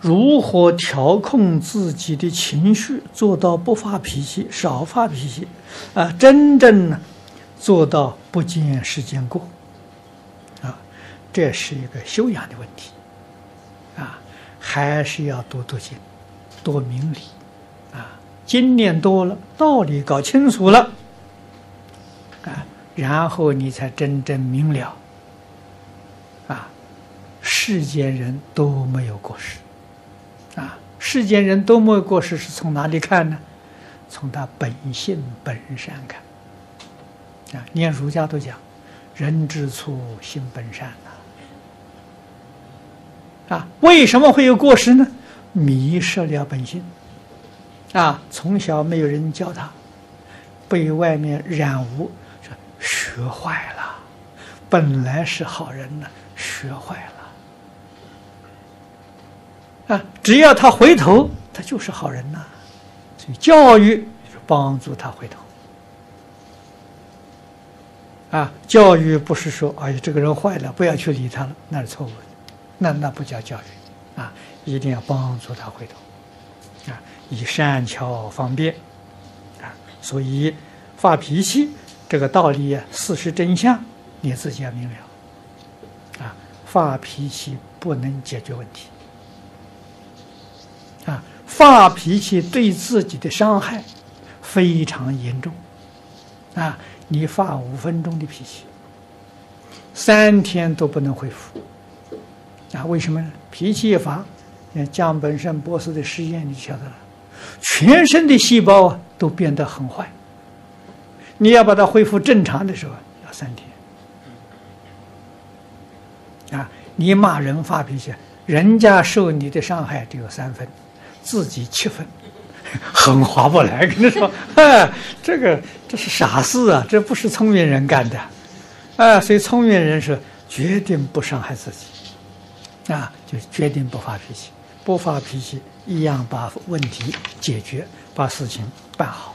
如何调控自己的情绪，做到不发脾气、少发脾气，啊，真正呢做到不见时间过，啊，这是一个修养的问题，啊，还是要多读经，多明理，啊，经念多了，道理搞清楚了，啊，然后你才真正明了，啊，世间人都没有过失。啊，世间人都没过失，是从哪里看呢？从他本性本善看。啊，连儒家都讲，人之初性本善呐。啊，为什么会有过失呢？迷失了本性。啊，从小没有人教他，被外面染污，学坏了。本来是好人呢，学坏了。啊，只要他回头，他就是好人呐、所以教育是帮助他回头。啊，教育不是说，哎呀，这个人坏了，不要去理他了，那是错误的，那那不叫教育。啊，一定要帮助他回头。啊，以善巧方便。啊，所以发脾气这个道理啊，事实真相你自己要明了。啊，发脾气不能解决问题。啊，发脾气对自己的伤害非常严重。啊，你发五分钟的脾气，三天都不能恢复。啊，为什么呢？脾气一发，像江本胜博士的实验，你晓得了，全身的细胞啊都变得很坏。你要把它恢复正常的时候，要三天。啊，你骂人发脾气，人家受你的伤害只有三分。自己气愤，很划不来。跟你说，哎，这个这是傻事啊，这不是聪明人干的，啊，所以聪明人是决定不伤害自己，啊，就决定不发脾气，不发脾气，一样把问题解决，把事情办好。